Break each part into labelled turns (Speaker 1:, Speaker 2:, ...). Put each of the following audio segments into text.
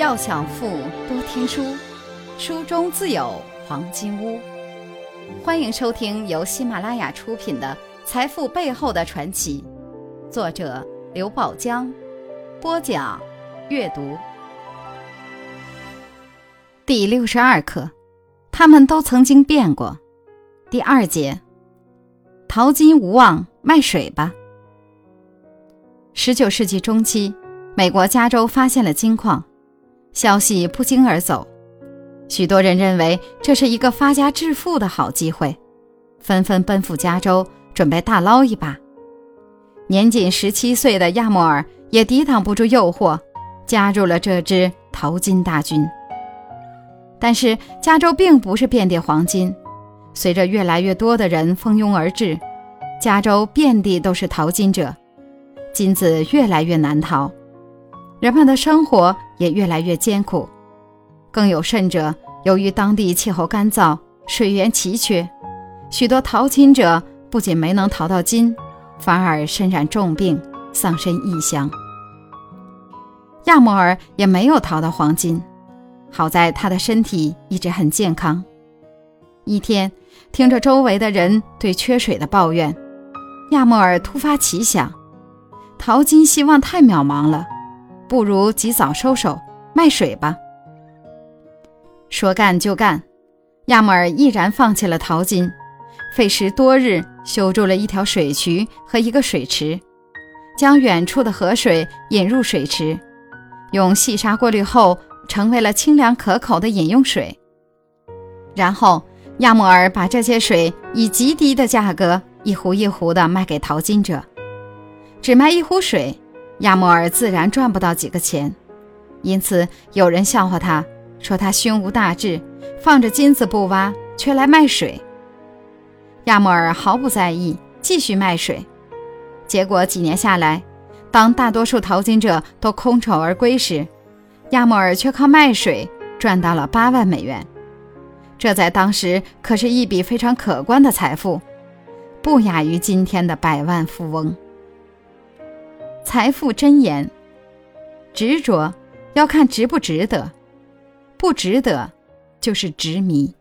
Speaker 1: 要想富，多听书，书中自有黄金屋。欢迎收听由喜马拉雅出品的《财富背后的传奇》，作者刘宝江，播讲阅读。第六十二课，他们都曾经变过。第二节，淘金无望，卖水吧。十九世纪中期，美国加州发现了金矿。消息不胫而走，许多人认为这是一个发家致富的好机会，纷纷奔赴加州，准备大捞一把。年仅十七岁的亚莫尔也抵挡不住诱惑，加入了这支淘金大军。但是，加州并不是遍地黄金，随着越来越多的人蜂拥而至，加州遍地都是淘金者，金子越来越难淘。人们的生活也越来越艰苦，更有甚者，由于当地气候干燥、水源奇缺，许多淘金者不仅没能淘到金，反而身染重病，丧身异乡。亚摩尔也没有淘到黄金，好在他的身体一直很健康。一天，听着周围的人对缺水的抱怨，亚摩尔突发奇想：淘金希望太渺茫了。不如及早收手，卖水吧。说干就干，亚莫尔毅然放弃了淘金，费时多日修筑了一条水渠和一个水池，将远处的河水引入水池，用细沙过滤后，成为了清凉可口的饮用水。然后，亚莫尔把这些水以极低的价格一壶一壶地卖给淘金者，只卖一壶水。亚莫尔自然赚不到几个钱，因此有人笑话他，说他胸无大志，放着金子不挖，却来卖水。亚莫尔毫不在意，继续卖水。结果几年下来，当大多数淘金者都空手而归时，亚莫尔却靠卖水赚到了八万美元。这在当时可是一笔非常可观的财富，不亚于今天的百万富翁。财富箴言：执着要看值不值得，不值得就是执迷。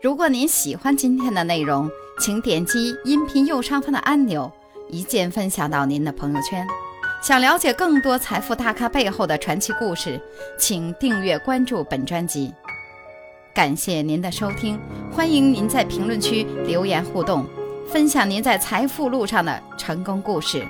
Speaker 1: 如果您喜欢今天的内容，请点击音频右上方的按钮，一键分享到您的朋友圈。想了解更多财富大咖背后的传奇故事，请订阅关注本专辑。感谢您的收听，欢迎您在评论区留言互动。分享您在财富路上的成功故事。